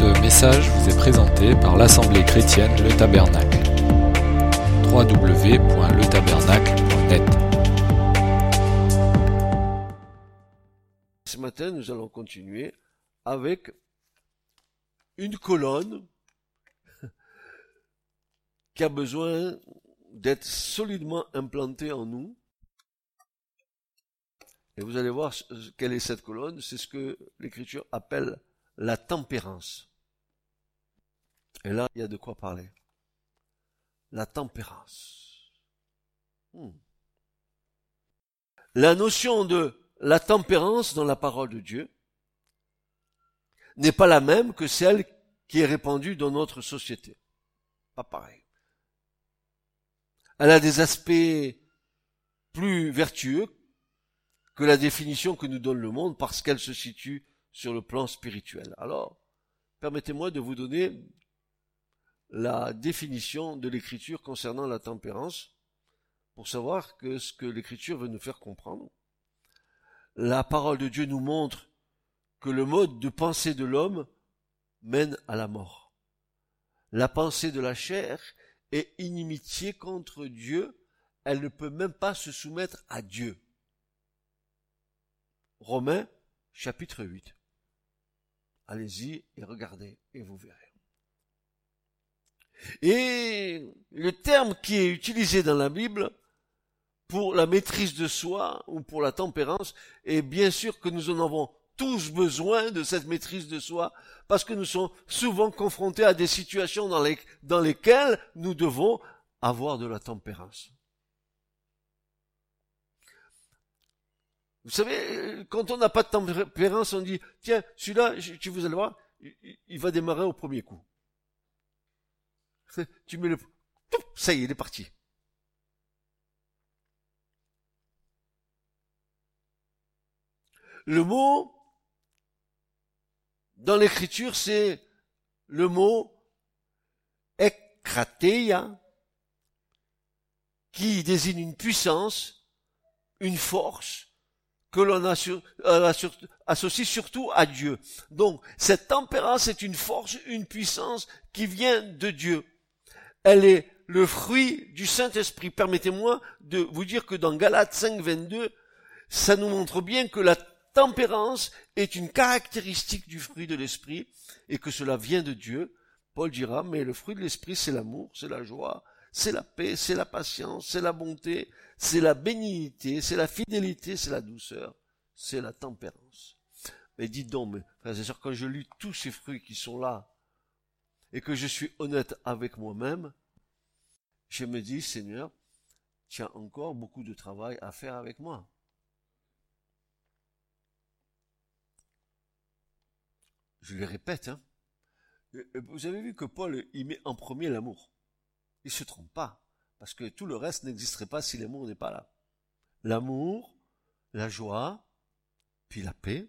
Ce message vous est présenté par l'Assemblée chrétienne Le Tabernacle. www.letabernacle.net Ce matin, nous allons continuer avec une colonne qui a besoin d'être solidement implantée en nous. Et vous allez voir quelle est cette colonne. C'est ce que l'Écriture appelle la tempérance. Et là, il y a de quoi parler. La tempérance. Hmm. La notion de la tempérance dans la parole de Dieu n'est pas la même que celle qui est répandue dans notre société. Pas pareil. Elle a des aspects plus vertueux que la définition que nous donne le monde parce qu'elle se situe sur le plan spirituel. Alors, permettez-moi de vous donner la définition de l'écriture concernant la tempérance pour savoir que ce que l'écriture veut nous faire comprendre. La parole de Dieu nous montre que le mode de pensée de l'homme mène à la mort. La pensée de la chair est inimitié contre Dieu, elle ne peut même pas se soumettre à Dieu. Romains chapitre 8. Allez-y et regardez et vous verrez. Et le terme qui est utilisé dans la Bible pour la maîtrise de soi ou pour la tempérance, est bien sûr que nous en avons tous besoin de cette maîtrise de soi parce que nous sommes souvent confrontés à des situations dans, les, dans lesquelles nous devons avoir de la tempérance. Vous savez, quand on n'a pas de tempérance, on dit, tiens, celui-là, tu vous allez voir, il va démarrer au premier coup. Tu mets le... Ça y est, il est parti. Le mot, dans l'écriture, c'est le mot ekrateia, qui désigne une puissance, une force, que l'on euh, associe surtout à Dieu. Donc, cette tempérance est une force, une puissance qui vient de Dieu. Elle est le fruit du Saint-Esprit. Permettez-moi de vous dire que dans Galates 5, 22, ça nous montre bien que la tempérance est une caractéristique du fruit de l'Esprit et que cela vient de Dieu. Paul dira, mais le fruit de l'Esprit, c'est l'amour, c'est la joie, c'est la paix, c'est la patience, c'est la bonté, c'est la bénignité, c'est la fidélité, c'est la douceur, c'est la tempérance. Mais dites donc, mes frères et sœurs, quand je lis tous ces fruits qui sont là, et que je suis honnête avec moi-même, je me dis, Seigneur, tu as encore beaucoup de travail à faire avec moi. Je le répète, hein. Vous avez vu que Paul, il met en premier l'amour. Il se trompe pas. Parce que tout le reste n'existerait pas si l'amour n'est pas là. L'amour, la joie, puis la paix.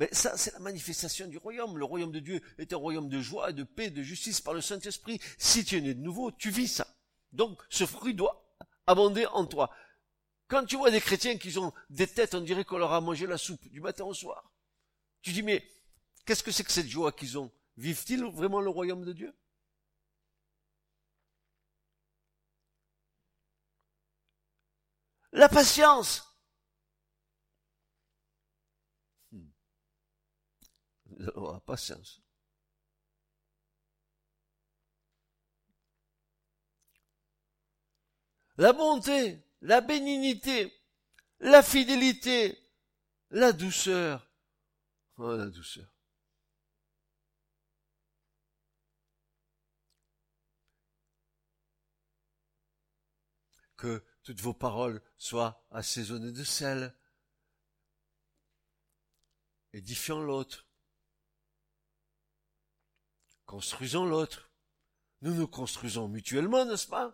Mais ça, c'est la manifestation du royaume. Le royaume de Dieu est un royaume de joie, de paix, de justice par le Saint-Esprit. Si tu es né de nouveau, tu vis ça. Donc, ce fruit doit abonder en toi. Quand tu vois des chrétiens qui ont des têtes, on dirait qu'on leur a mangé la soupe du matin au soir. Tu dis, mais qu'est-ce que c'est que cette joie qu'ils ont? Vivent-ils vraiment le royaume de Dieu? La patience. La patience. La bonté, la bénignité, la fidélité, la douceur. Oh, la douceur. Que toutes vos paroles soient assaisonnées de sel, édifiant l'autre, construisons l'autre. Nous nous construisons mutuellement, n'est-ce pas?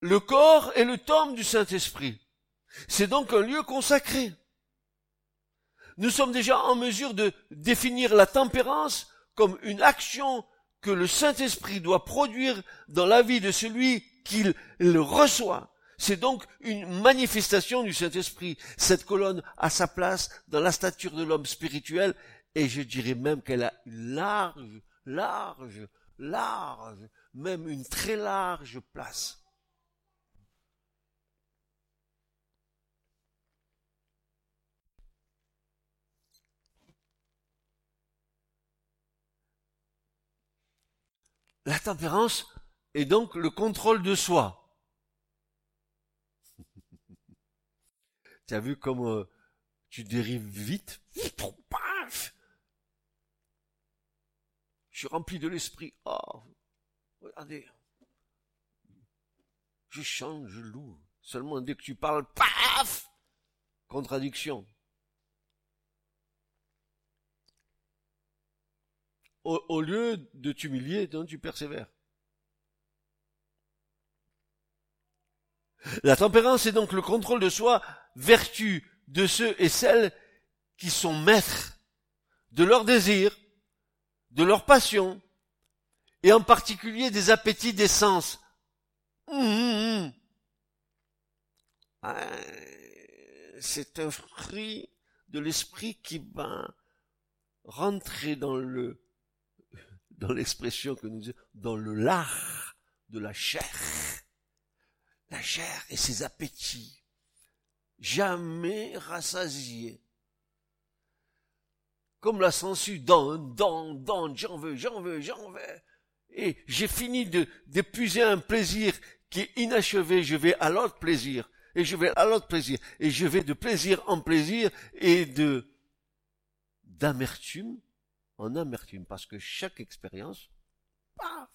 Le corps est le temple du Saint-Esprit. C'est donc un lieu consacré. Nous sommes déjà en mesure de définir la tempérance comme une action que le Saint-Esprit doit produire dans la vie de celui qui le reçoit. C'est donc une manifestation du Saint-Esprit. Cette colonne a sa place dans la stature de l'homme spirituel et je dirais même qu'elle a une large, large, large, même une très large place. La tempérance est donc le contrôle de soi. Tu as vu comme euh, tu dérives vite? Paf Je suis rempli de l'esprit. Oh, regardez. Je chante, je loue. Seulement dès que tu parles, paf Contradiction. au, lieu de t'humilier, tu persévères. La tempérance est donc le contrôle de soi, vertu de ceux et celles qui sont maîtres de leurs désirs, de leurs passions, et en particulier des appétits des sens. Hum. Ah, c'est un fruit de l'esprit qui va rentrer dans le dans l'expression que nous disons, dans le lard de la chair. La chair et ses appétits, jamais rassasiés. Comme la sangsue, dans, dans, dans, j'en veux, j'en veux, j'en veux. Et j'ai fini de, d'épuiser un plaisir qui est inachevé, je vais à l'autre plaisir, et je vais à l'autre plaisir, et je vais de plaisir en plaisir, et de, d'amertume en amertume, parce que chaque expérience, paf,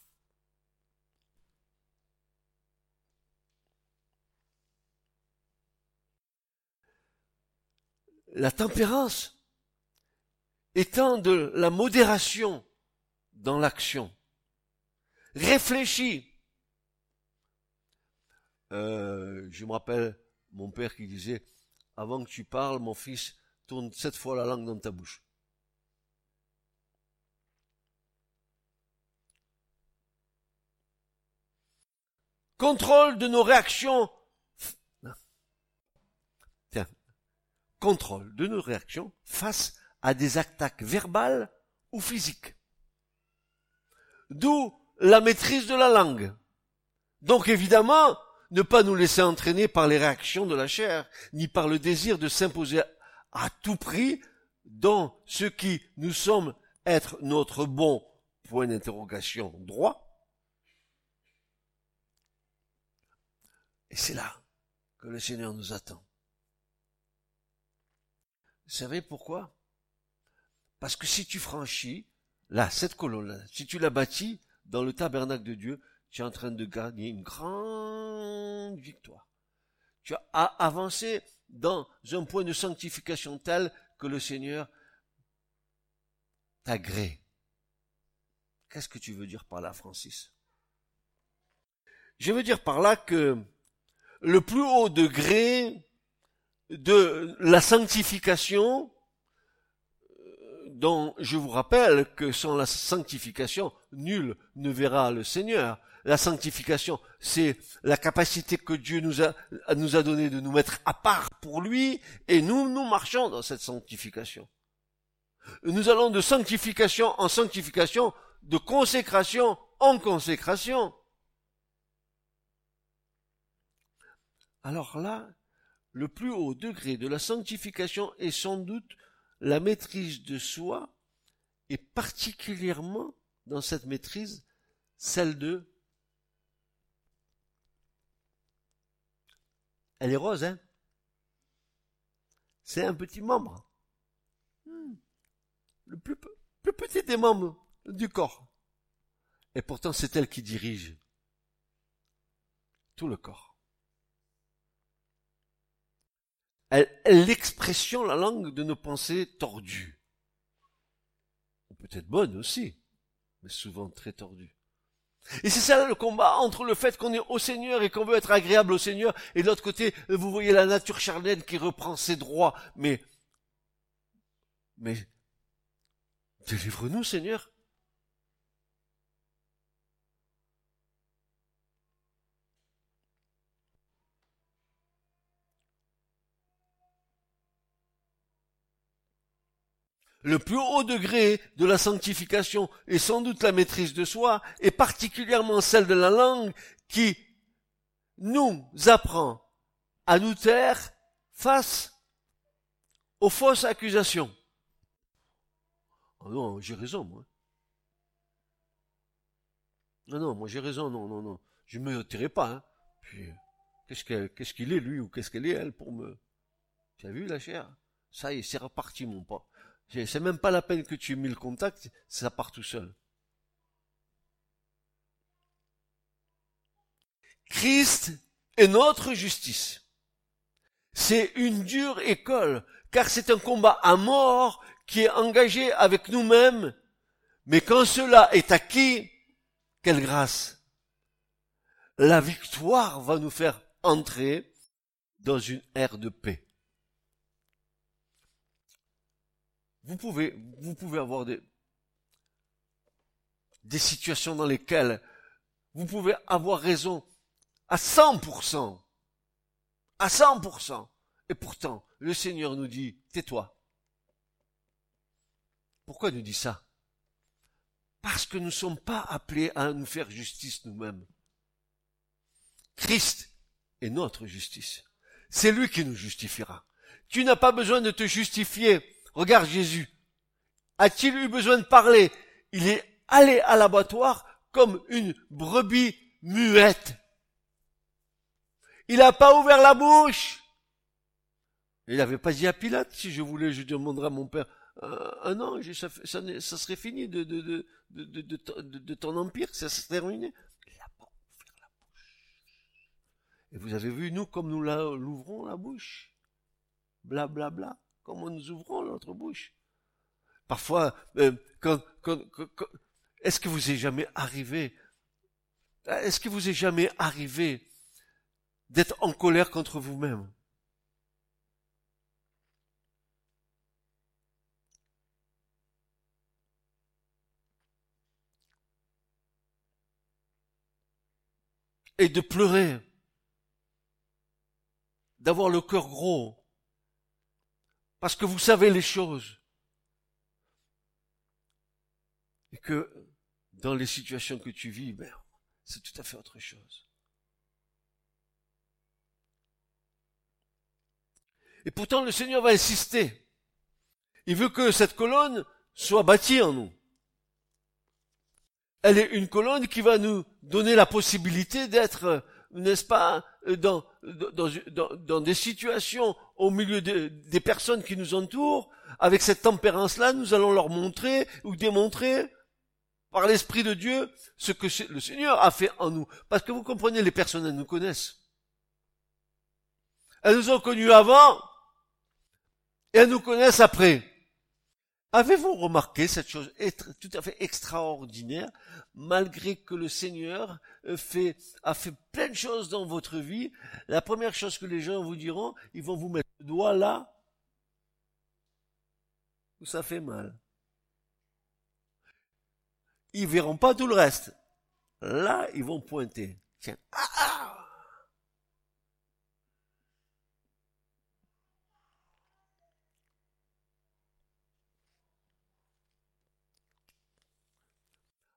la tempérance étant de la modération dans l'action. Réfléchis. Euh, je me rappelle mon père qui disait, avant que tu parles, mon fils, tourne sept fois la langue dans ta bouche. Contrôle de nos réactions. Tiens. Contrôle de nos réactions face à des attaques verbales ou physiques. D'où la maîtrise de la langue. Donc évidemment, ne pas nous laisser entraîner par les réactions de la chair, ni par le désir de s'imposer à tout prix dans ce qui nous sommes être notre bon point d'interrogation droit, Et c'est là que le Seigneur nous attend. Vous savez pourquoi? Parce que si tu franchis, là, cette colonne-là, si tu la bâtis dans le tabernacle de Dieu, tu es en train de gagner une grande victoire. Tu as avancé dans un point de sanctification tel que le Seigneur t'agrée. Qu'est-ce que tu veux dire par là, Francis? Je veux dire par là que le plus haut degré de la sanctification, euh, dont je vous rappelle que sans la sanctification, nul ne verra le Seigneur. La sanctification, c'est la capacité que Dieu nous a, nous a donné de nous mettre à part pour lui, et nous, nous marchons dans cette sanctification. Nous allons de sanctification en sanctification, de consécration en consécration. Alors là, le plus haut degré de la sanctification est sans doute la maîtrise de soi, et particulièrement dans cette maîtrise, celle de... Elle est rose, hein? C'est un petit membre. Hmm. Le plus, plus petit des membres du corps. Et pourtant, c'est elle qui dirige tout le corps. L'expression, la langue de nos pensées tordues. Peut-être bonne aussi, mais souvent très tordues. Et c'est ça le combat entre le fait qu'on est au Seigneur et qu'on veut être agréable au Seigneur, et de l'autre côté, vous voyez la nature charnelle qui reprend ses droits. Mais, mais, délivre-nous, Seigneur. Le plus haut degré de la sanctification est sans doute la maîtrise de soi, et particulièrement celle de la langue qui nous apprend à nous taire face aux fausses accusations. Oh non, j'ai raison, moi. Non, non, moi j'ai raison, non, non, non. Je me tairai pas, hein. Puis, qu'est-ce qu'est-ce qu'il est, lui, ou qu'est-ce qu'elle est, elle, pour me... Tu as vu, la chair? Ça y est, c'est reparti, mon pas. C'est même pas la peine que tu aies mis le contact, ça part tout seul. Christ est notre justice. C'est une dure école, car c'est un combat à mort qui est engagé avec nous-mêmes, mais quand cela est acquis, quelle grâce. La victoire va nous faire entrer dans une ère de paix. Vous pouvez, vous pouvez avoir des, situations dans lesquelles vous pouvez avoir raison à 100%. À 100%. Et pourtant, le Seigneur nous dit, tais-toi. Pourquoi il nous dit ça? Parce que nous ne sommes pas appelés à nous faire justice nous-mêmes. Christ est notre justice. C'est lui qui nous justifiera. Tu n'as pas besoin de te justifier Regarde Jésus. A-t-il eu besoin de parler? Il est allé à l'abattoir comme une brebis muette. Il n'a pas ouvert la bouche. Il n'avait pas dit à Pilate, si je voulais, je demanderais à mon père, un an, ça, serait fini de ton empire, ça serait terminé. Il n'a pas ouvert la bouche. Et vous avez vu, nous, comme nous l'ouvrons la bouche. Bla bla bla comment nous ouvrons notre bouche. Parfois, euh, quand, est-ce que vous est jamais arrivé, est-ce que vous est jamais arrivé d'être en colère contre vous-même? et de pleurer, d'avoir le cœur gros, parce que vous savez les choses. Et que dans les situations que tu vis, ben, c'est tout à fait autre chose. Et pourtant, le Seigneur va insister. Il veut que cette colonne soit bâtie en nous. Elle est une colonne qui va nous donner la possibilité d'être n'est-ce pas, euh, dans, dans, dans, des situations au milieu des personnes qui nous entourent, avec cette tempérance-là, nous allons leur montrer ou démontrer par l'Esprit de Dieu ce que le Seigneur a fait en nous. Parce que vous comprenez, les personnes, elles nous connaissent. Elles nous ont connus avant et elles nous connaissent après. Avez-vous remarqué cette chose tout à fait extraordinaire, malgré que le Seigneur euh, fait, a fait plein de choses dans votre vie, la première chose que les gens vous diront, ils vont vous mettre le doigt là, où ça fait mal. Ils verront pas tout le reste. Là, ils vont pointer. Tiens, ah, ah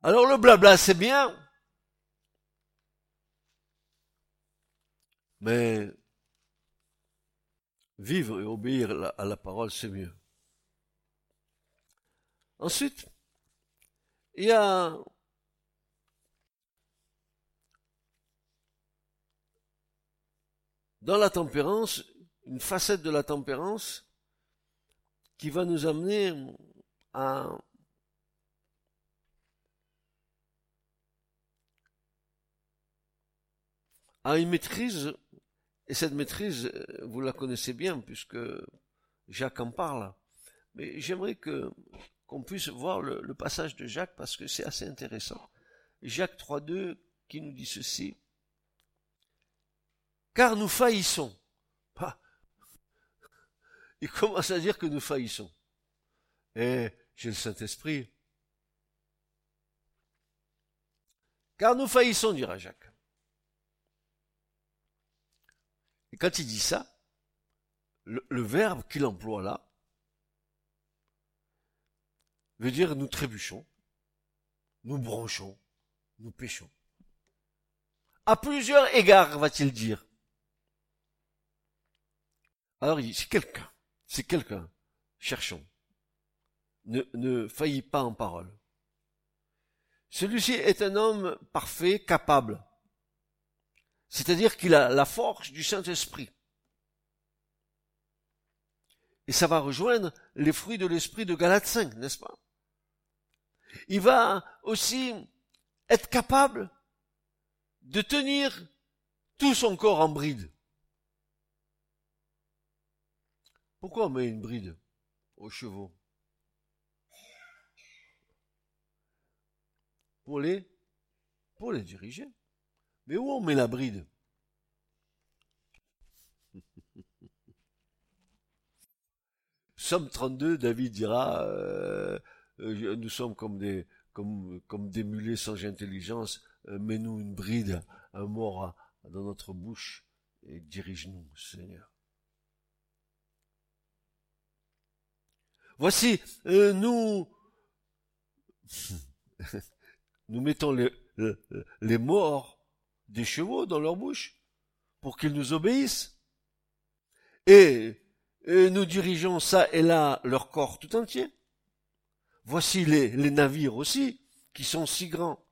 Alors le blabla, c'est bien. Mais vivre et obéir à la parole, c'est mieux. Ensuite, il y a dans la tempérance une facette de la tempérance qui va nous amener à a une maîtrise, et cette maîtrise, euh, vous la connaissez bien, puisque Jacques en parle. Mais j'aimerais que qu'on puisse voir le, passage de Jacques parce que c'est assez intéressant. Jacques 3.2 qui nous dit ceci. Car nous faillissons. Ah. Il commence à dire que nous faillissons. Et j'ai le Saint-Esprit. Car nous faillissons, dira Jacques. Et quand il dit ça, le, verbe qu'il emploie là, veut dire nous trébuchons, nous bronchons, nous péchons. À plusieurs égards, va-t-il dire. Alors, c'est quelqu'un, c'est quelqu'un, cherchons. Ne, ne faillit pas en parole. Celui-ci est un homme parfait, capable. C'est-à-dire qu'il a la force du Saint-Esprit. Et ça va rejoindre les fruits de l'esprit de Galate 5, n'est-ce pas? Il va aussi être capable de tenir tout son corps en bride. Pourquoi on met une bride aux chevaux? Pour les, pour les diriger. Mais où on met la bride? Somme 32, David dira, euh, euh, nous sommes comme des, comme, comme des mulets sans intelligence, euh, mets-nous une bride, un mort dans notre bouche, et dirige-nous, Seigneur. Voici, nous, nous mettons les, les morts des chevaux dans leur bouche pour qu'ils nous obéissent. Et et nous dirigeons ça et là leur corps tout entier. Voici les, les navires aussi, qui sont si grands,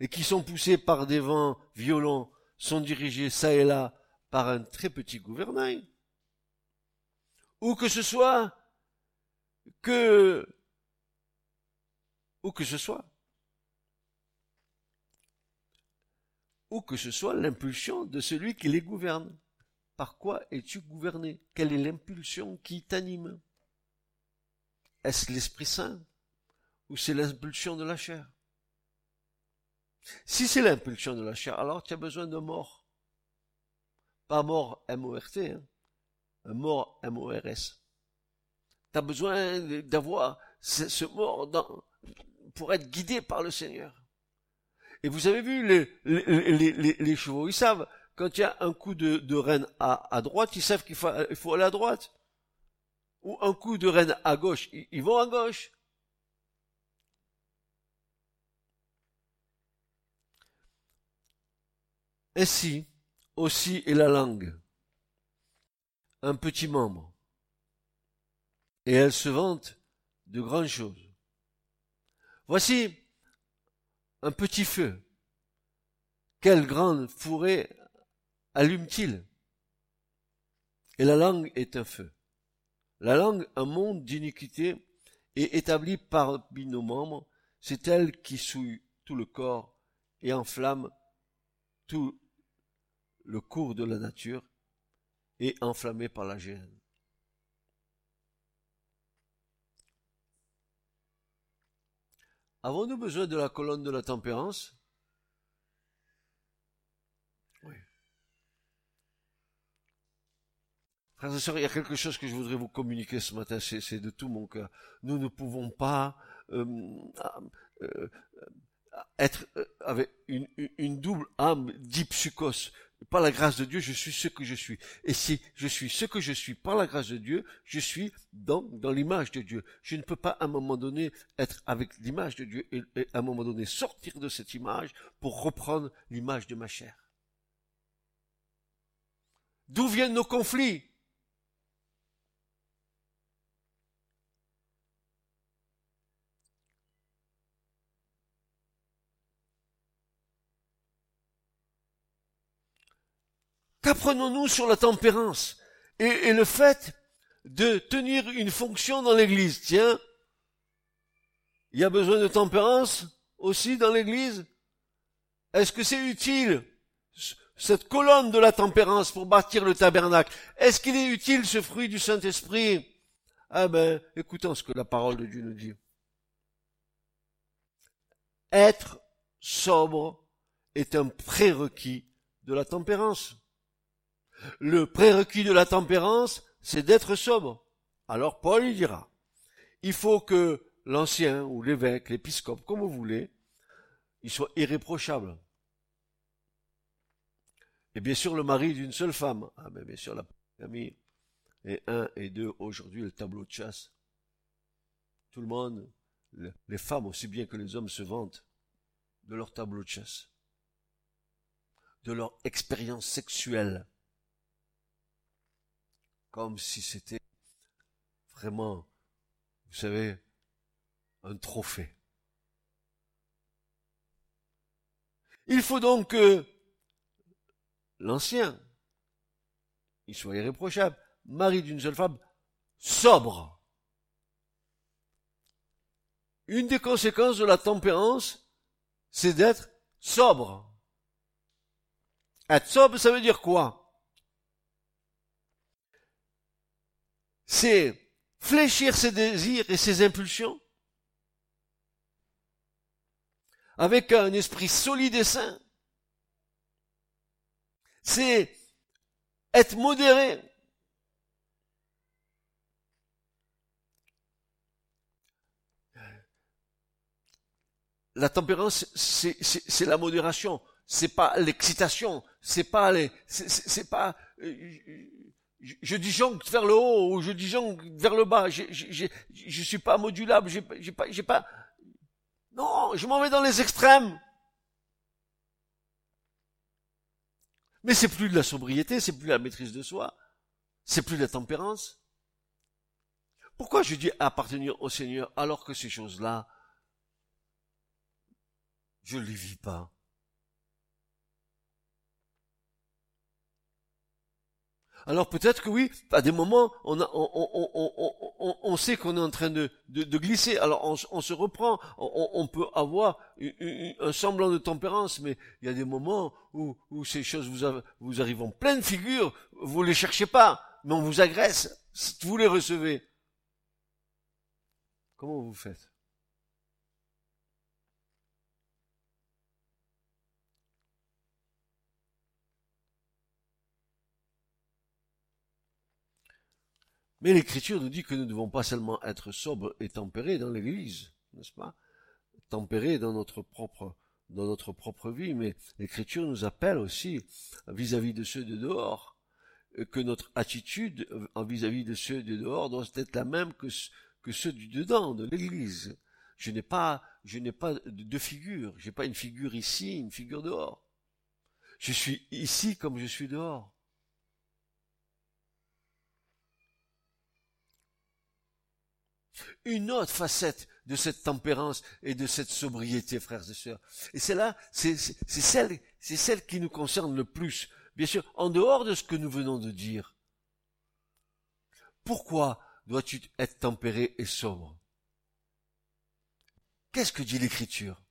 et qui sont poussés par des vents violents, sont dirigés ça et là par un très petit gouvernail. Ou que ce soit que, ou que ce soit, ou que ce soit l'impulsion de celui qui les gouverne. Par quoi es-tu gouverné? Quelle est l'impulsion qui t'anime? Est-ce l'Esprit Saint ou c'est l'impulsion de la chair? Si c'est l'impulsion de la chair, alors tu as besoin de mort. Pas mort M-O-R-T, hein. un mort M-O-R-S. Tu as besoin d'avoir ce mort pour être guidé par le Seigneur. Et vous avez vu les, chevaux, ils savent, quand il y a un coup de, de reine à, droite, ils savent qu'il faut, aller à droite. Ou un coup de reine à gauche, ils vont à gauche. Ainsi aussi est la langue, un petit membre, et elle se vante de grandes choses. Voici un petit feu. Quelle grande fourrée allume-t-il? Et la langue est un feu. La langue, un monde d'iniquité, est établi parmi nos membres, c'est elle qui souille tout le corps et enflamme tout le cours de la nature et enflammé par la gêne. Avons-nous besoin de la colonne de la tempérance? Frères et sœurs, il y a quelque chose que je voudrais vous communiquer ce matin, c'est de tout mon cœur. Nous ne pouvons pas euh, euh, être euh, avec une, double âme dipsukos. Par la grâce de Dieu, je suis ce que je suis. Et si je suis ce que je suis par la grâce de Dieu, je suis dans, dans l'image de Dieu. Je ne peux pas à un moment donné être avec l'image de Dieu et, et à un moment donné sortir de cette image pour reprendre l'image de ma chair. D'où viennent nos conflits? Qu'apprenons-nous sur la tempérance et, le fait de tenir une fonction dans l'Église Tiens, il y a besoin de tempérance aussi dans l'Église? Est-ce que c'est utile cette colonne de la tempérance pour bâtir le tabernacle? Est-ce qu'il est utile ce fruit du Saint-Esprit? Ah ben, écoutons ce que la parole de Dieu nous dit. Être sobre est un prérequis de la tempérance. Le prérequis de la tempérance, c'est d'être sobre. Alors Paul dira, il faut que l'ancien ou l'évêque, l'épiscope, comme vous voulez, il soit irréprochable. Et bien sûr le mari d'une seule femme. Ah mais bien sûr la famille. Et un et deux, aujourd'hui le tableau de chasse. Tout le monde les femmes aussi bien que les hommes se vantent de leur tableau de chasse, de leur expérience sexuelle, comme si c'était vraiment, vous savez, un trophée. Il faut donc que l'ancien, il soit irréprochable, mari d'une seule femme, sobre. Une des conséquences de la tempérance, c'est d'être sobre. Être sobre, ça veut dire quoi? C'est fléchir ses désirs et ses impulsions avec un esprit solide et sain. C'est être modéré. La tempérance, c'est la modération. C'est pas l'excitation. C'est pas les, c'est pas, euh, je, je disjoncte vers le haut ou je disjoncte vers le bas. Je, je, suis pas modulable. J'ai pas, j'ai pas, non, je m'en vais dans les extrêmes. Mais c'est plus de la sobriété, c'est plus la maîtrise de soi, c'est plus de la tempérance. Pourquoi je dis appartenir au Seigneur alors que ces choses-là, je ne les vis pas? Alors peut-être que oui, à des moments, on, a, on, sait qu'on est en train de, glisser. Alors on, se reprend, on, peut avoir un semblant de tempérance, mais il y a des moments où, ces choses vous, vous arrivent en pleine figure, vous les cherchez pas, mais on vous agresse, vous les recevez. Comment vous faites? Mais l'Écriture nous dit que nous ne devons pas seulement être sobres et tempérés dans l'Église, n'est-ce pas? Tempérés dans notre propre dans notre propre vie, mais l'Écriture nous appelle aussi vis-à-vis de ceux de dehors, que notre attitude vis-à-vis de ceux de dehors doit être la même que, que ceux du dedans de l'Église. Je n'ai pas, je n'ai pas de figure. J'ai pas une figure ici, une figure dehors. Je suis ici comme je suis dehors. Une autre facette de cette tempérance et de cette sobriété, frères et sœurs. Et c'est là, c'est celle, qui nous concerne le plus. Bien sûr, en dehors de ce que nous venons de dire. Pourquoi dois-tu être tempéré et sobre? Qu'est-ce que dit l'écriture?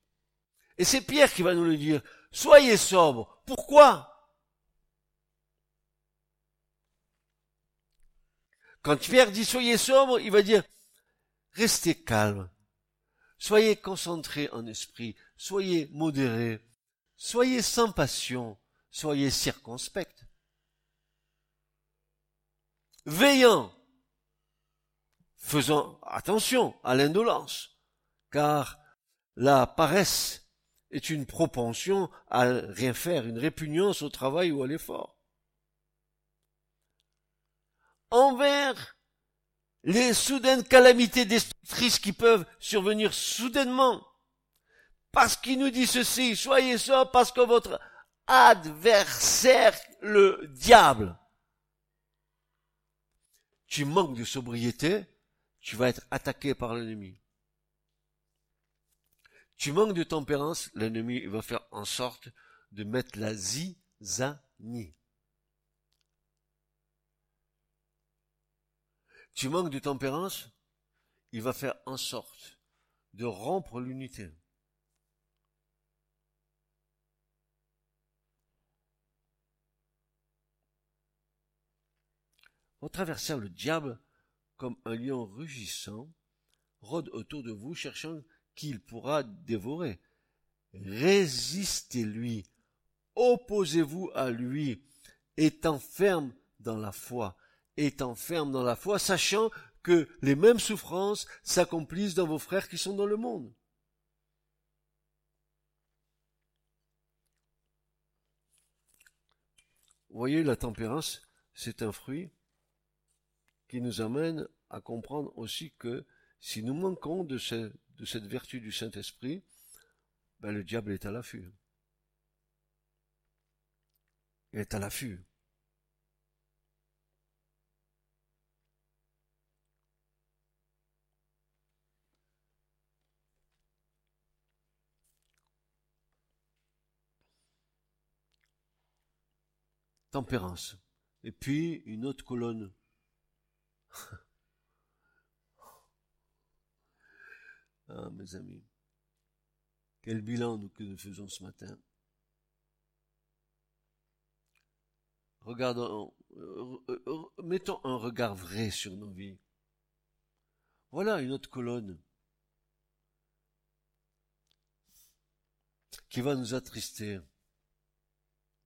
Et c'est Pierre qui va nous le dire. Soyez sobre. Pourquoi? Quand Pierre dit soyez sobre, il va dire Restez calme. Soyez concentrés en esprit. Soyez modérés. Soyez sans passion. Soyez circonspects. Veillant. Faisant attention à l'indolence. Car la paresse est une propension à rien faire, une répugnance au travail ou à l'effort. Envers les soudaines calamités destructrices qui peuvent survenir soudainement. Parce qu'il nous dit ceci, soyez ça parce que votre adversaire, le diable, tu manques de sobriété, tu vas être attaqué par l'ennemi. Tu manques de tempérance, l'ennemi va faire en sorte de mettre la zizanie. Tu manques de tempérance, il va faire en sorte de rompre l'unité. Votre adversaire, le diable, comme un lion rugissant, rôde autour de vous, cherchant qu'il pourra dévorer. Résistez-lui, opposez-vous à lui, étant ferme dans la foi, étant ferme dans la foi, sachant que les mêmes souffrances s'accomplissent dans vos frères qui sont dans le monde. Vous voyez, la tempérance, c'est un fruit qui nous amène à comprendre aussi que si nous manquons de cette vertu du Saint-Esprit, ben, le diable est à l'affût. Il est à l'affût. Tempérance. Et puis une autre colonne. ah, mes amis. Quel bilan nous, que nous faisons ce matin. Regardons, euh, euh, euh, mettons un regard vrai sur nos vies. Voilà une autre colonne qui va nous attrister.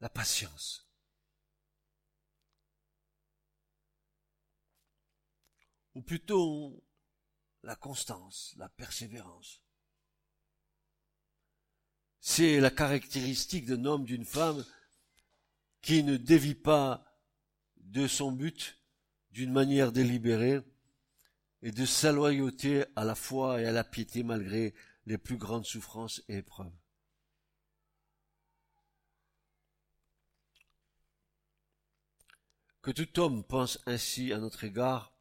La patience. Ou plutôt la constance, la persévérance. C'est la caractéristique d'un homme, d'une femme qui ne dévie pas de son but d'une manière délibérée et de sa loyauté à la foi et à la piété malgré les plus grandes souffrances et épreuves. Que tout homme pense ainsi à notre égard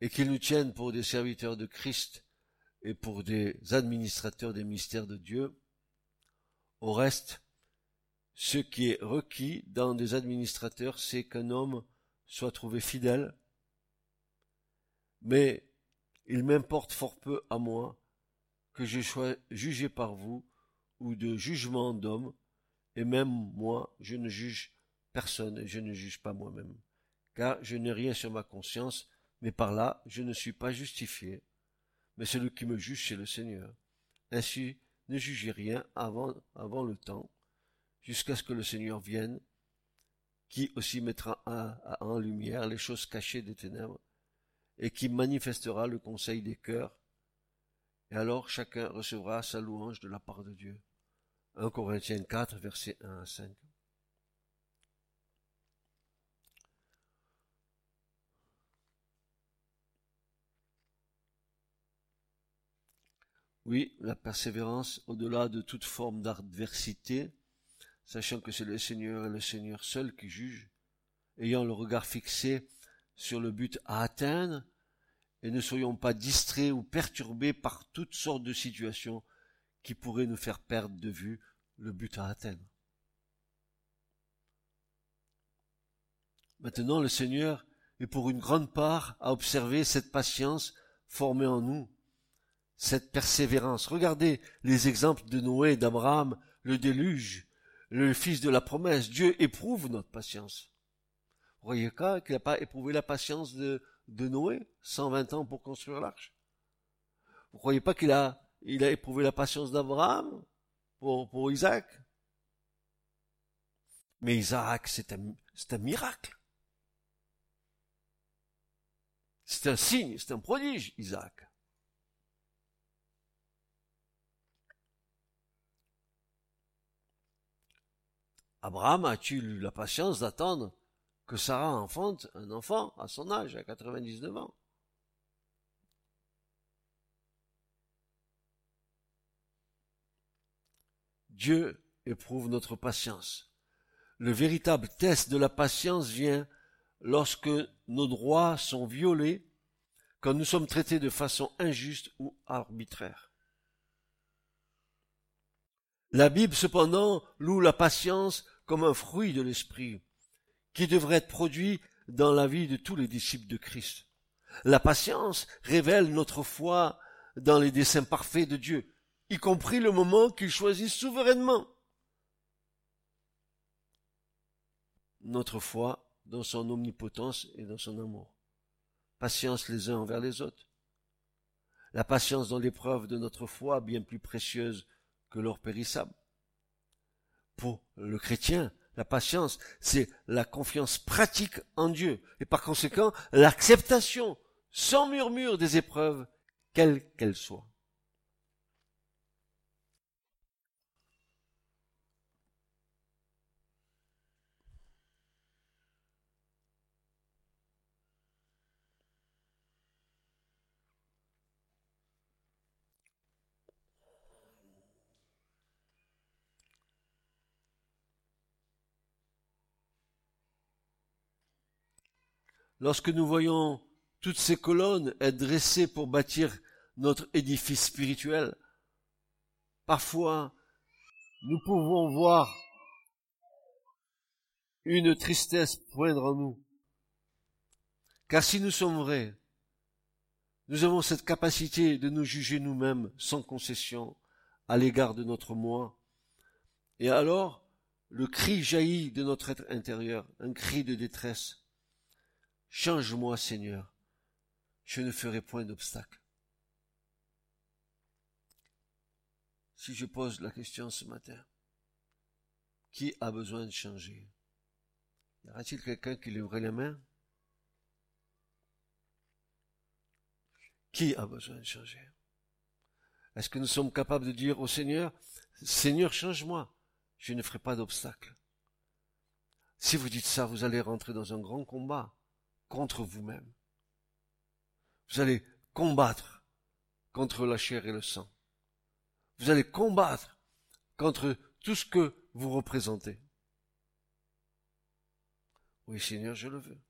et qu'ils nous tiennent pour des serviteurs de Christ et pour des administrateurs des mystères de Dieu. Au reste, ce qui est requis dans des administrateurs, c'est qu'un homme soit trouvé fidèle, mais il m'importe fort peu à moi que je sois jugé par vous ou de jugement d'homme, et même moi, je ne juge personne et je ne juge pas moi-même, car je n'ai rien sur ma conscience, mais par là je ne suis pas justifié, mais celui qui me juge, c'est le Seigneur. Ainsi, ne jugez rien avant, le temps, jusqu'à ce que le Seigneur vienne, qui aussi mettra en lumière les choses cachées des ténèbres, et qui manifestera le conseil des cœurs, et alors chacun recevra sa louange de la part de Dieu. 1 Corinthiens 4, versets 1 à 5. Oui, la persévérance au-delà de toute forme d'adversité, sachant que c'est le Seigneur et le Seigneur seul qui juge, ayant le regard fixé sur le but à atteindre, et ne soyons pas distraits ou perturbés par toutes sortes de situations qui pourraient nous faire perdre de vue le but à atteindre. Maintenant, le Seigneur est pour une grande part à observer cette patience formée en nous, cette persévérance. Regardez les exemples de Noé, d'Abraham, le déluge, le fils de la promesse. Dieu éprouve notre patience. Vous voyez quoi qu'il n'a pas éprouvé la patience de, de Noé 120 ans pour construire l'arche? Vous croyez pas qu'il a, il a éprouvé la patience d'Abraham pour, pour Isaac? Mais Isaac, c'est un miracle. C'est un signe, c'est un prodige, Isaac. Abraham a-t-il eu la patience d'attendre que Sarah enfante un enfant à son âge, à 99 ans? Dieu éprouve notre patience. Le véritable test de la patience vient lorsque nos droits sont violés, quand nous sommes traités de façon injuste ou arbitraire. La Bible, cependant, loue la patience comme un fruit de l'esprit, qui devrait être produit dans la vie de tous les disciples de Christ. La patience révèle notre foi dans les desseins parfaits de Dieu, y compris le moment qu'il choisit souverainement. Notre foi dans son omnipotence et dans son amour. Patience les uns envers les autres. La patience dans l'épreuve de notre foi, bien plus précieuse que l'or périssable. Pour le chrétien, la patience, c'est la confiance pratique en Dieu et par conséquent l'acceptation sans murmure des épreuves, quelles qu'elles soient. Lorsque nous voyons toutes ces colonnes être dressées pour bâtir notre édifice spirituel, parfois nous pouvons voir une tristesse poindre en nous. Car si nous sommes vrais, nous avons cette capacité de nous juger nous-mêmes sans concession à l'égard de notre moi. Et alors, le cri jaillit de notre être intérieur, un cri de détresse. Change-moi, Seigneur, je ne ferai point d'obstacle. Si je pose la question ce matin, qui a besoin de changer? Y aura-t-il quelqu'un qui lèverait les mains Qui a besoin de changer? Est-ce que nous sommes capables de dire au Seigneur, Seigneur, change-moi, je ne ferai pas d'obstacle. Si vous dites ça, vous allez rentrer dans un grand combat contre vous-même. Vous allez combattre contre la chair et le sang. Vous allez combattre contre tout ce que vous représentez. Oui, Seigneur, je le veux.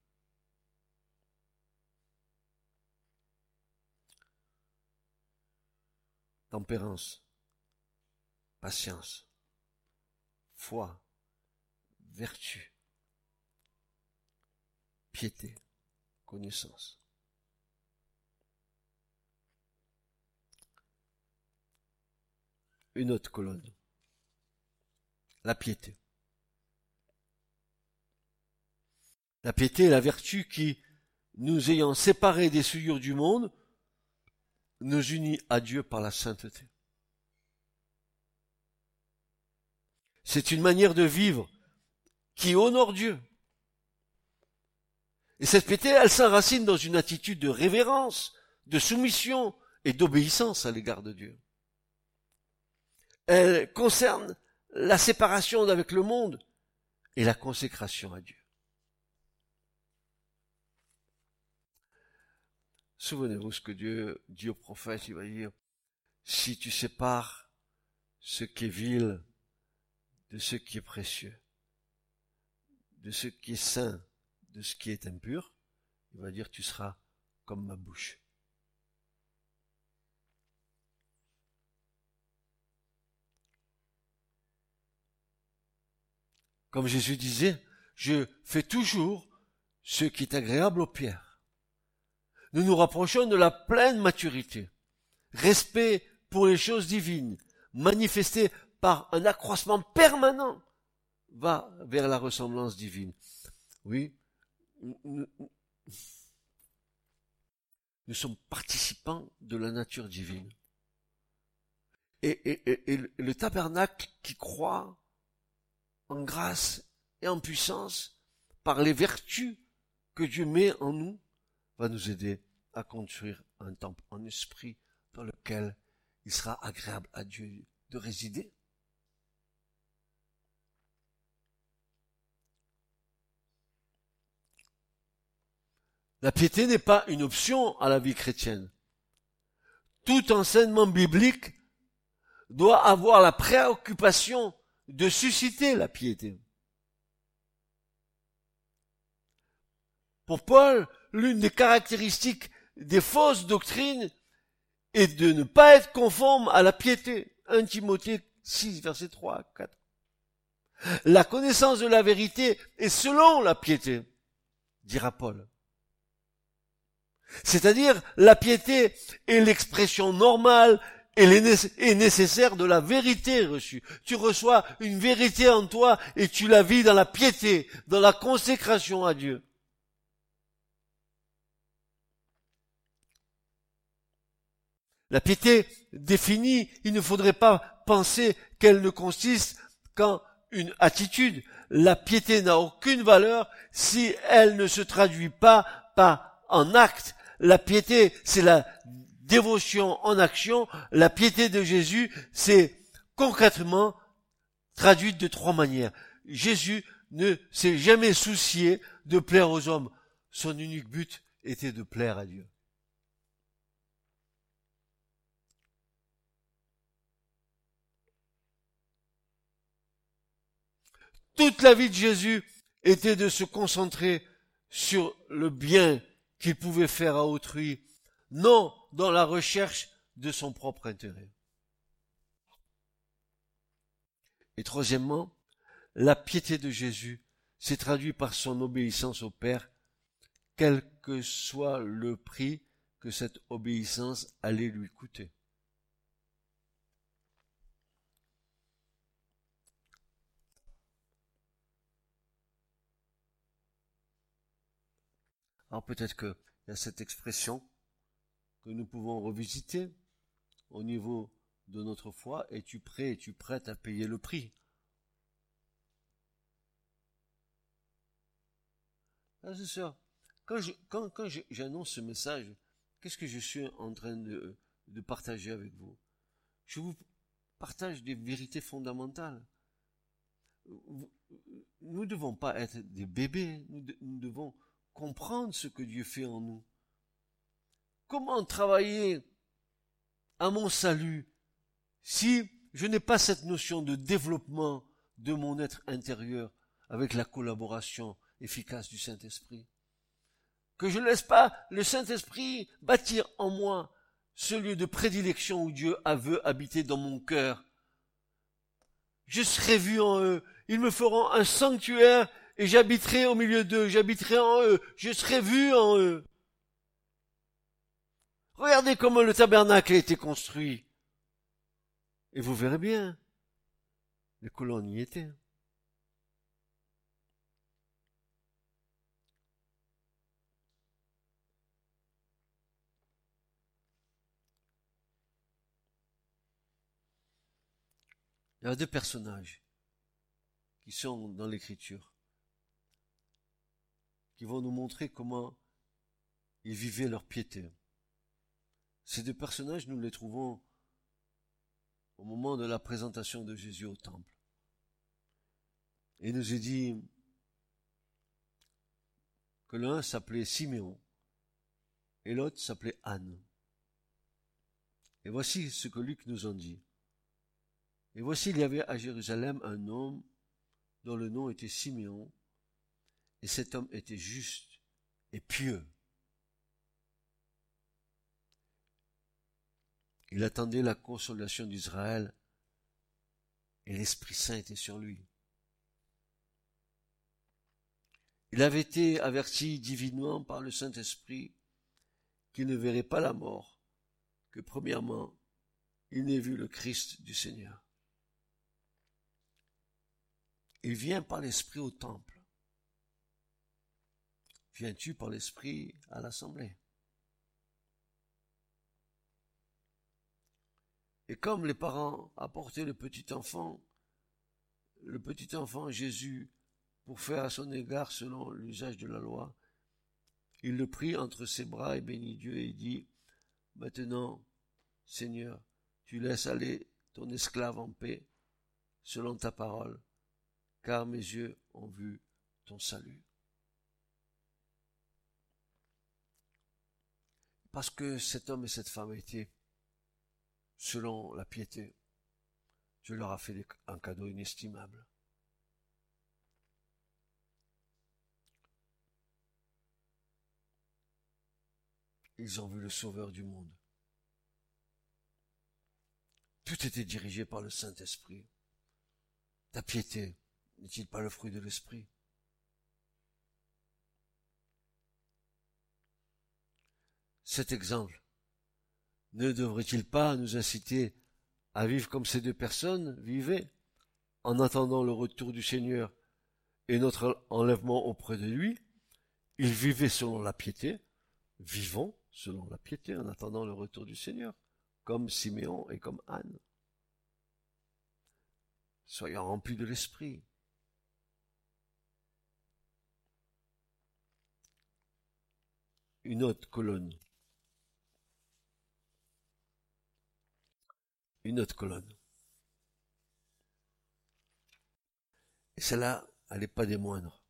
tempérance, patience, foi, vertu, piété, Une autre colonne. La piété. La piété est la vertu qui, nous ayant séparés des souillures du monde, nous unit à Dieu par la sainteté. C'est une manière de vivre qui honore Dieu. Et cette piété, elle s'enracine dans une attitude de révérence, de soumission et d'obéissance à l'égard de Dieu. Elle concerne la séparation avec le monde et la consécration à Dieu. Souvenez-vous ce que Dieu dit au prophète, il va dire, si tu sépares ce qui est vil de ce qui est précieux, de ce qui est saint, de ce qui est impur, il va dire, tu seras comme ma bouche. Comme Jésus disait, je fais toujours ce qui est agréable aux pierres nous nous rapprochons de la pleine maturité. Respect pour les choses divines, manifesté par un accroissement permanent, va vers la ressemblance divine. Oui, nous, sommes participants de la nature divine. Et, et, le tabernacle qui croit en grâce et en puissance par les vertus que Dieu met en nous, va nous aider à construire un temple en esprit dans lequel il sera agréable à Dieu de résider. La piété n'est pas une option à la vie chrétienne. Tout enseignement biblique doit avoir la préoccupation de susciter la piété. Pour Paul, l'une des caractéristiques des fausses doctrines est de ne pas être conforme à la piété. 1 Timothée 6, verset 3 4. La connaissance de la vérité est selon la piété, dira Paul. C'est-à-dire, la piété est l'expression normale et nécessaire de la vérité reçue. Tu reçois une vérité en toi et tu la vis dans la piété, dans la consécration à Dieu. La piété définie, il ne faudrait pas penser qu'elle ne consiste qu'en une attitude. La piété n'a aucune valeur si elle ne se traduit pas par en acte. La piété, c'est la dévotion en action. La piété de Jésus, c'est concrètement traduite de trois manières. Jésus ne s'est jamais soucié de plaire aux hommes. Son unique but était de plaire à Dieu. Toute la vie de Jésus était de se concentrer sur le bien qu'il pouvait faire à autrui, non dans la recherche de son propre intérêt. Et troisièmement, la piété de Jésus s'est traduite par son obéissance au Père, quel que soit le prix que cette obéissance allait lui coûter. Alors peut-être qu'il y a cette expression que nous pouvons revisiter au niveau de notre foi. Es-tu prêt, es-tu prête à payer le prix? C'est ça. Quand je, quand, quand j'annonce ce message, qu'est-ce que je suis en train de, de partager avec vous? Je vous partage des vérités fondamentales. Nous ne devons pas être des bébés, nous, nous devons comprendre ce que Dieu fait en nous. Comment travailler à mon salut si je n'ai pas cette notion de développement de mon être intérieur avec la collaboration efficace du Saint-Esprit? Que je ne laisse pas le Saint-Esprit bâtir en moi ce lieu de prédilection où Dieu a veut habiter dans mon cœur. Je serai vu en eux. Ils me feront un sanctuaire et j'habiterai au milieu d'eux, j'habiterai en eux, je serai vu en eux. Regardez comment le tabernacle a été construit. Et vous verrez bien, les colonnes y étaient. Il y a deux personnages qui sont dans l'écriture qui vont nous montrer comment ils vivaient leur piété. Ces deux personnages, nous les trouvons au moment de la présentation de Jésus au temple. Et il nous est dit que l'un s'appelait Siméon et l'autre s'appelait Anne. Et voici ce que Luc nous en dit. Et voici il y avait à Jérusalem un homme dont le nom était Siméon, et cet homme était juste et pieux. Il attendait la consolation d'Israël et l'Esprit Saint était sur lui. Il avait été averti divinement par le Saint-Esprit qu'il ne verrait pas la mort, que premièrement, il n'ait vu le Christ du Seigneur. Il vient par l'Esprit au temple. Viens-tu par l'Esprit à l'Assemblée? Et comme les parents apportaient le petit enfant, le petit enfant Jésus, pour faire à son égard selon l'usage de la loi, il le prit entre ses bras et bénit Dieu et dit, Maintenant, Seigneur, tu laisses aller ton esclave en paix, selon ta parole, car mes yeux ont vu ton salut. Parce que cet homme et cette femme étaient, selon la piété, Dieu leur a fait un cadeau inestimable. Ils ont vu le Sauveur du monde. Tout était dirigé par le Saint-Esprit. Ta piété n'est-il pas le fruit de l'Esprit? Cet exemple ne devrait-il pas nous inciter à vivre comme ces deux personnes vivaient, en attendant le retour du Seigneur et notre enlèvement auprès de lui? Ils vivaient selon la piété, vivons selon la piété en attendant le retour du Seigneur, comme Siméon et comme Anne. Soyons remplis de l'Esprit. Une autre colonne une autre colonne. Et celle-là, elle n'est pas des moindres.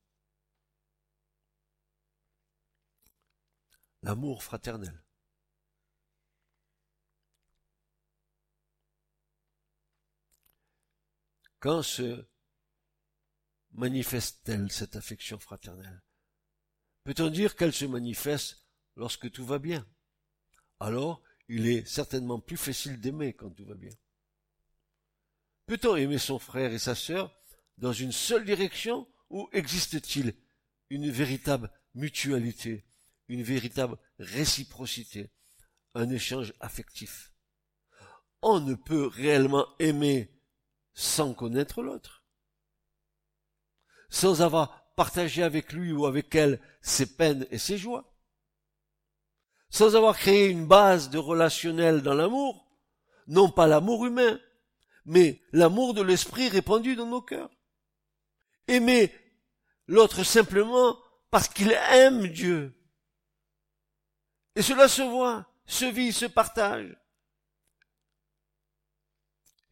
L'amour fraternel. Quand se manifeste-t-elle cette affection fraternelle? Peut-on dire qu'elle se manifeste lorsque tout va bien? Alors, il est certainement plus facile d'aimer quand tout va bien. Peut-on aimer son frère et sa sœur dans une seule direction ou existe-t-il une véritable mutualité, une véritable réciprocité, un échange affectif? On ne peut réellement aimer sans connaître l'autre, sans avoir partagé avec lui ou avec elle ses peines et ses joies, sans avoir créé une base de relationnel dans l'amour, non pas l'amour humain, mais l'amour de l'esprit répandu dans nos cœurs. Aimer l'autre simplement parce qu'il aime Dieu. Et cela se voit, se vit, se partage.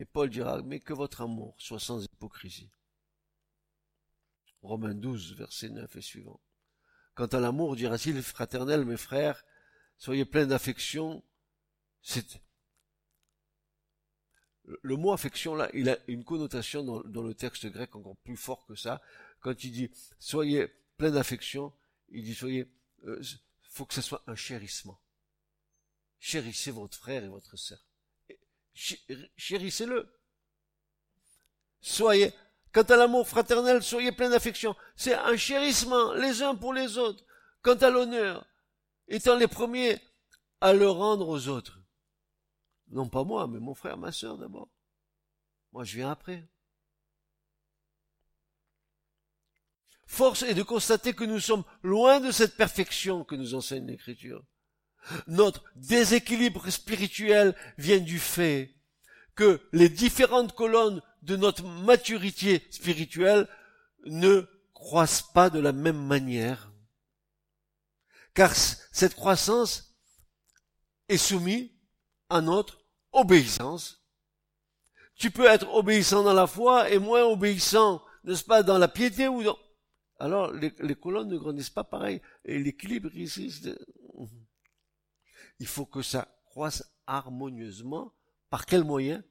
Et Paul dira, mais que votre amour soit sans hypocrisie. Romains 12, verset 9 et suivant. Quant à l'amour, dira-t-il, fraternel, mes frères, soyez pleins d'affection. C'est le mot affection là, il a une connotation dans, dans, le texte grec encore plus fort que ça. Quand il dit soyez plein d'affection, il dit soyez, euh, faut que ce soit un chérissement. Chérissez votre frère et votre sœur chérissez-le. Soyez, quant à l'amour fraternel, soyez plein d'affection. C'est un chérissement les uns pour les autres. Quant à l'honneur, étant les premiers à le rendre aux autres. Non pas moi, mais mon frère, ma sœur d'abord. Moi, je viens après. Force est de constater que nous sommes loin de cette perfection que nous enseigne l'Écriture. Notre déséquilibre spirituel vient du fait que les différentes colonnes de notre maturité spirituelle ne croissent pas de la même manière. Car cette croissance est soumise à notre obéissance. Tu peux être obéissant dans la foi et moins obéissant, n'est-ce pas, dans la piété ou dans... Alors, les, colonnes ne grandissent pas pareil. Et l'équilibre ici, il faut que ça croisse harmonieusement. Par quel moyen?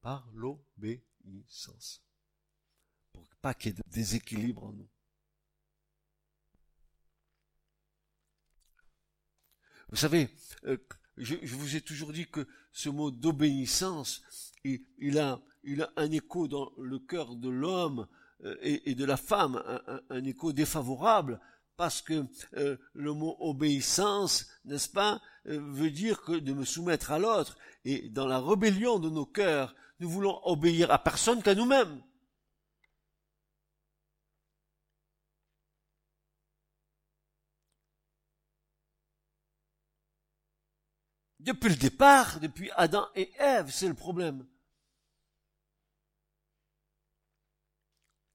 Par l'obéissance. Pour pas qu'il y ait de déséquilibre en nous. Vous savez, euh, je, vous ai toujours dit que ce mot d'obéissance, il, a, un écho dans le cœur de l'homme euh, et, de la femme, un écho défavorable parce que euh, le mot obéissance, n'est-ce pas, veut dire que de me soumettre à l'autre. Et dans la rébellion de nos cœurs, nous voulons obéir à personne qu'à nous-mêmes. Depuis le départ, depuis Adam et Ève, c'est le problème.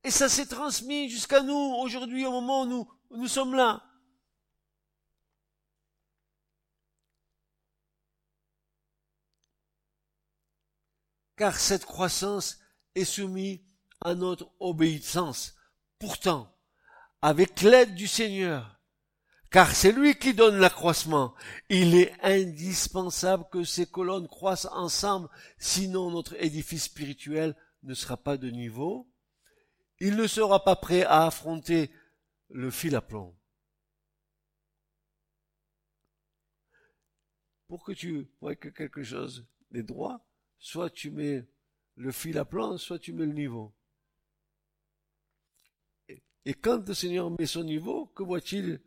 Et ça s'est transmis jusqu'à nous aujourd'hui au moment où nous sommes là. Car cette croissance est soumise à notre obéissance. Pourtant, avec l'aide du Seigneur, car c'est lui qui donne l'accroissement, il est indispensable que ces colonnes croissent ensemble, sinon notre édifice spirituel ne sera pas de niveau, il ne sera pas prêt à affronter le fil à plomb. Pour que tu vois que quelque chose est droit, soit tu mets le fil à plomb, soit tu mets le niveau. Et quand le Seigneur met son niveau, que voit-il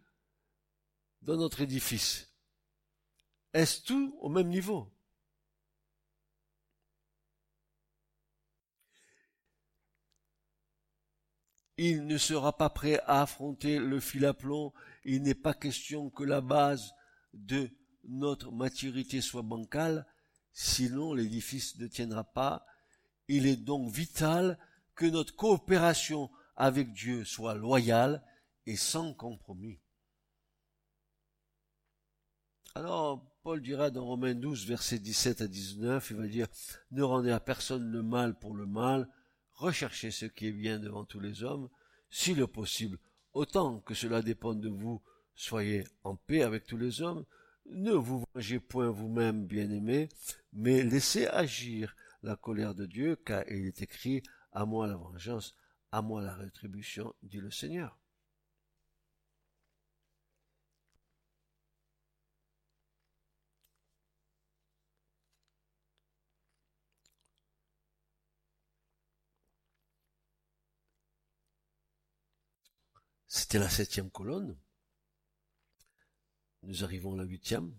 dans notre édifice Est-ce tout au même niveau? Il ne sera pas prêt à affronter le fil à plomb. Il n'est pas question que la base de notre maturité soit bancale, sinon l'édifice ne tiendra pas. Il est donc vital que notre coopération avec Dieu soit loyale et sans compromis. Alors, Paul dira dans Romains 12, versets 17 à 19, il va dire, ne rendez à personne le mal pour le mal, recherchez ce qui est bien devant tous les hommes, si le possible, autant que cela dépend de vous, soyez en paix avec tous les hommes, ne vous vengez point vous-même, bien-aimés, mais laissez agir la colère de Dieu, car il est écrit, à moi la vengeance, à moi la rétribution, dit le Seigneur. C'était la septième colonne. Nous arrivons à la huitième.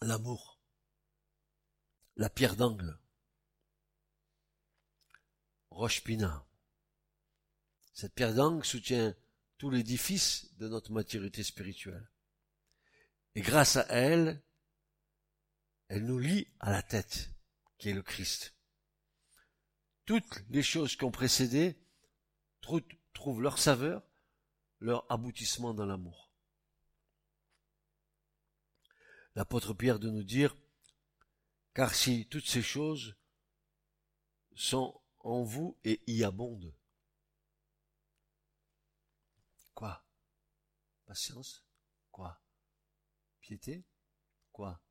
L'amour. La pierre d'angle. Roche Pina. Cette pierre d'angle soutient tout l'édifice de notre maturité spirituelle. Et grâce à elle, elle nous lie à la tête, qui est le Christ. Toutes les choses qui ont précédé trouvent leur saveur, leur aboutissement dans l'amour. L'apôtre Pierre de nous dire, car si toutes ces choses sont en vous et y abondent, Quoi? Patience? Quoi? Piété? Quoi?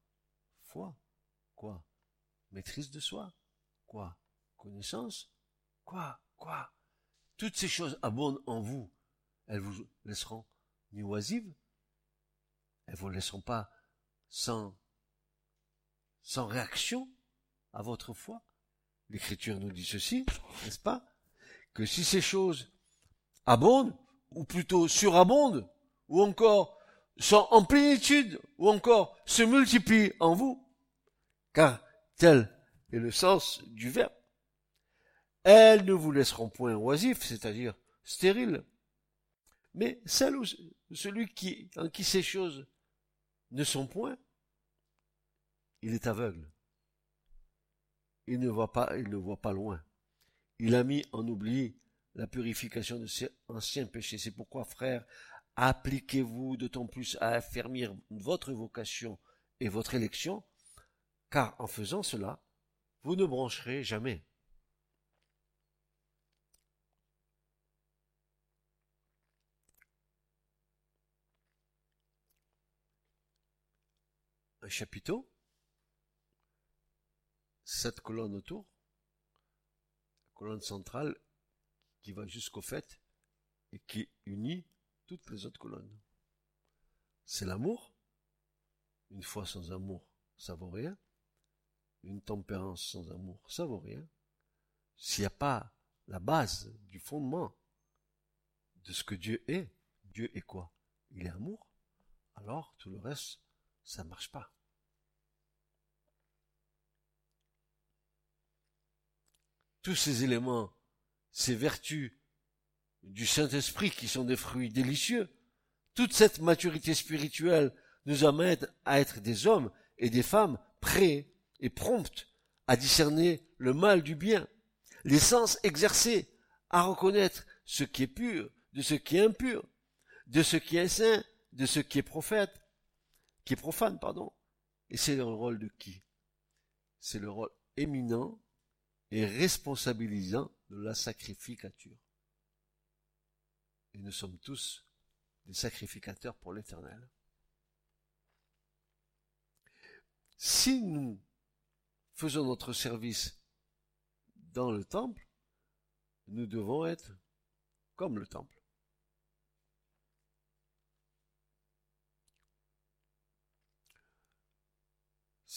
Foi? Quoi? Maîtrise de soi? Quoi? Connaissance Quoi Quoi? Toutes ces choses abondent en vous. Elles vous laisseront ni oisives, elles vous laisseront pas sans, sans réaction à votre foi. L'Écriture nous dit ceci, n'est-ce pas? Que si ces choses abondent, ou plutôt surabondent, ou encore sont en plénitude, ou encore se multiplient en vous, car tel est le sens du verbe. Elles ne vous laisseront point oisifs, c'est-à-dire stériles, mais celui qui, en qui ces choses ne sont point, il est aveugle. Il ne voit pas, il ne voit pas loin. Il a mis en oubli la purification de ces anciens péchés. C'est pourquoi, frères, appliquez-vous d'autant plus à affermir votre vocation et votre élection, car en faisant cela, vous ne brancherez jamais. Chapiteau, sept colonnes autour, colonne centrale qui va jusqu'au fait et qui unit toutes les autres colonnes. C'est l'amour. Une foi sans amour, ça vaut rien. Une tempérance sans amour, ça vaut rien. S'il n'y a pas la base du fondement de ce que Dieu est, Dieu est quoi? Il est amour. Alors tout le reste, ça ne marche pas. Tous ces éléments ces vertus du Saint-Esprit qui sont des fruits délicieux, toute cette maturité spirituelle nous amène à être des hommes et des femmes prêts et promptes à discerner le mal du bien, les sens exercés à reconnaître ce qui est pur de ce qui est impur, de ce qui est saint, de ce qui est prophète, qui est profane, pardon. Et c'est le rôle de qui? C'est le rôle éminent et responsabilisant de la sacrificature. Et nous sommes tous des sacrificateurs pour l'éternel. Si nous faisons notre service dans le temple, nous devons être comme le temple.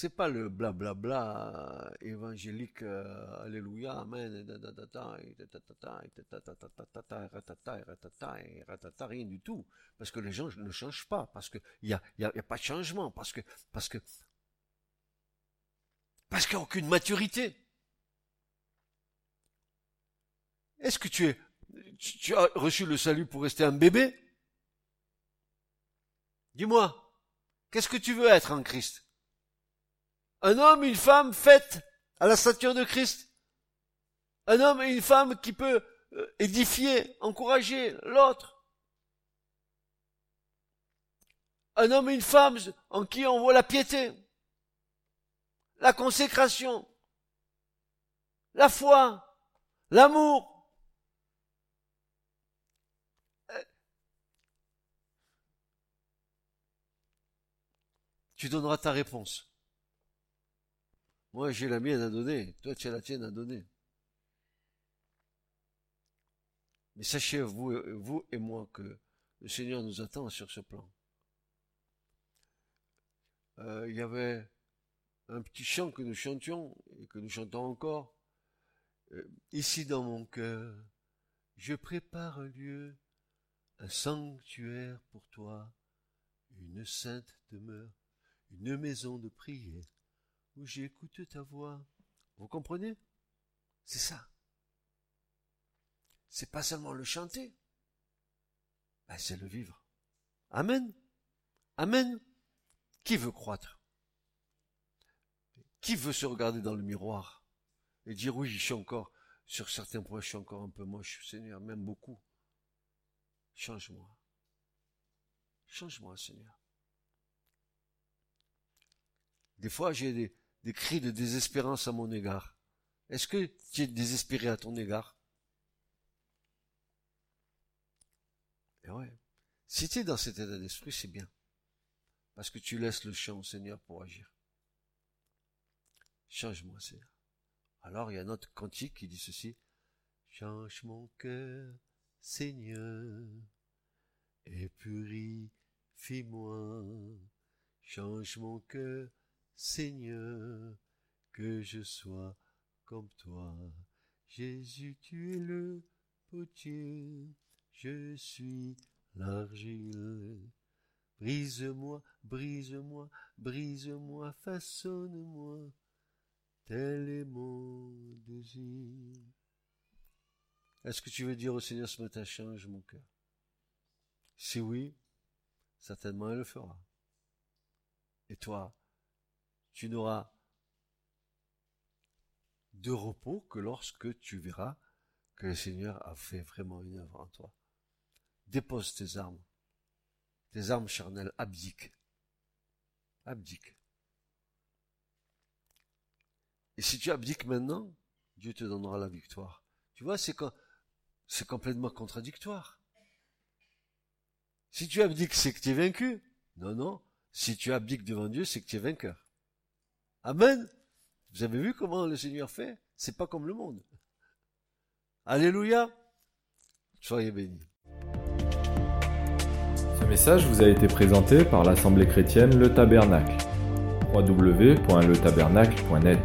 C'est pas le blablabla évangélique alléluia amen rien du tout parce que les gens ne changent pas parce que il y a, y a pas de changement parce que parce que parce qu'il n'y a aucune maturité est-ce que tu es tu as reçu le salut pour rester un bébé dis-moi qu'est-ce que tu veux être en Christ un homme, une femme faite à la stature de Christ. Un homme et une femme qui peut euh, édifier, encourager l'autre. Un homme et une femme en qui on voit la piété, la consécration, la foi, l'amour. Euh, tu donneras ta réponse. Moi, j'ai la mienne à donner. Toi, tu as la tienne à donner. Mais sachez, vous, et moi, que le Seigneur nous attend sur ce plan. Euh, il y avait un petit chant que nous chantions et que nous chantons encore. Euh, ici dans mon cœur, Je prépare un lieu, un sanctuaire pour toi, une sainte demeure, une maison de prière, où j'écoute ta voix. Vous comprenez? C'est ça. C'est pas seulement le chanter, ben, c'est le vivre. Amen. Amen. Qui veut croître? Qui veut se regarder dans le miroir et dire oui, je suis encore, sur certains points, je suis encore un peu moche, Seigneur, même beaucoup. Change-moi. Change-moi, Seigneur. Des fois, j'ai des, des cris de désespérance à mon égard. Est-ce que tu es désespéré à ton égard? Et eh ouais. Si tu es dans cet état d'esprit, c'est bien. Parce que tu laisses le champ au Seigneur pour agir. Change-moi, Seigneur. Alors il y a notre cantique qui dit ceci. Change mon cœur, Seigneur, et purifie-moi. Change mon cœur, Seigneur, que je sois comme toi. Jésus, tu es le potier, je suis l'argile. Brise-moi, brise-moi, brise-moi, façonne-moi, tel est mon désir. Est-ce que tu veux dire au Seigneur ce matin, change mon cœur? Si oui, certainement il le fera. Et toi, tu n'auras de repos que lorsque tu verras que le Seigneur a fait vraiment une œuvre en toi. Dépose tes armes. Tes armes charnelles, abdique. Abdique. Et si tu abdiques maintenant, Dieu te donnera la victoire. Tu vois, c'est c'est complètement contradictoire. Si tu abdiques, c'est que tu es vaincu. Non, non. Si tu abdiques devant Dieu, c'est que tu es vainqueur. Amen. Vous avez vu comment le Seigneur fait? C'est pas comme le monde. Alléluia. Soyez bénis. Ce message vous a été présenté par l'Assemblée chrétienne Le Tabernacle. www.letabernacle.net